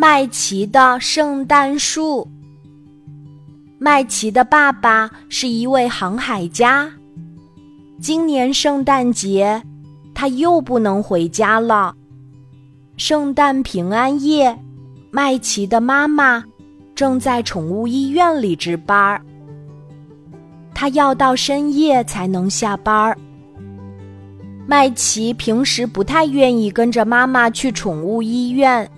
麦琪的圣诞树。麦琪的爸爸是一位航海家。今年圣诞节，他又不能回家了。圣诞平安夜，麦琪的妈妈正在宠物医院里值班儿，他要到深夜才能下班儿。麦琪平时不太愿意跟着妈妈去宠物医院，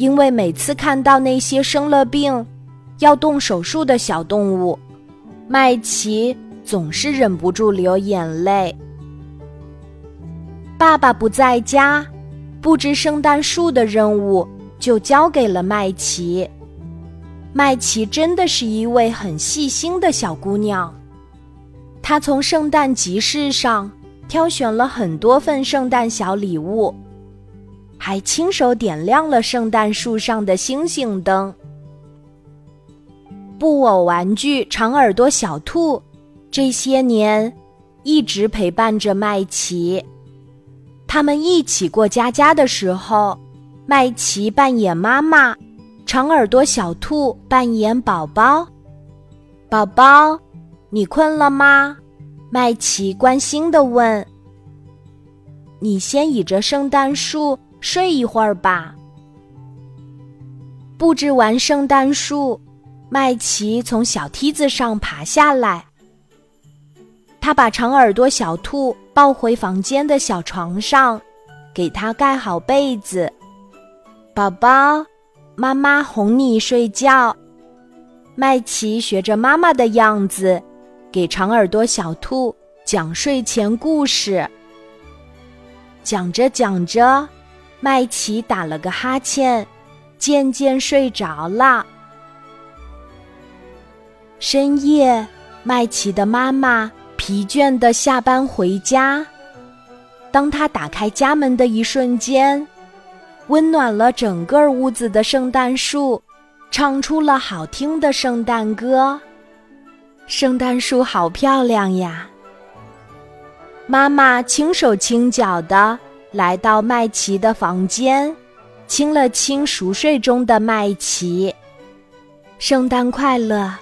因为每次看到那些生了病要动手术的小动物，麦琪。总是忍不住流眼泪。爸爸不在家，布置圣诞树的任务就交给了麦琪。麦琪真的是一位很细心的小姑娘，她从圣诞集市上挑选了很多份圣诞小礼物，还亲手点亮了圣诞树上的星星灯。布偶玩具长耳朵小兔。这些年，一直陪伴着麦琪。他们一起过家家的时候，麦琪扮演妈妈，长耳朵小兔扮演宝宝。宝宝，你困了吗？麦琪关心的问。你先倚着圣诞树睡一会儿吧。布置完圣诞树，麦琪从小梯子上爬下来。他把长耳朵小兔抱回房间的小床上，给他盖好被子。宝宝，妈妈哄你睡觉。麦琪学着妈妈的样子，给长耳朵小兔讲睡前故事。讲着讲着，麦琪打了个哈欠，渐渐睡着了。深夜，麦琪的妈妈。疲倦的下班回家，当他打开家门的一瞬间，温暖了整个屋子的圣诞树，唱出了好听的圣诞歌。圣诞树好漂亮呀！妈妈轻手轻脚的来到麦琪的房间，亲了亲熟睡中的麦琪。圣诞快乐，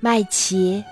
麦琪。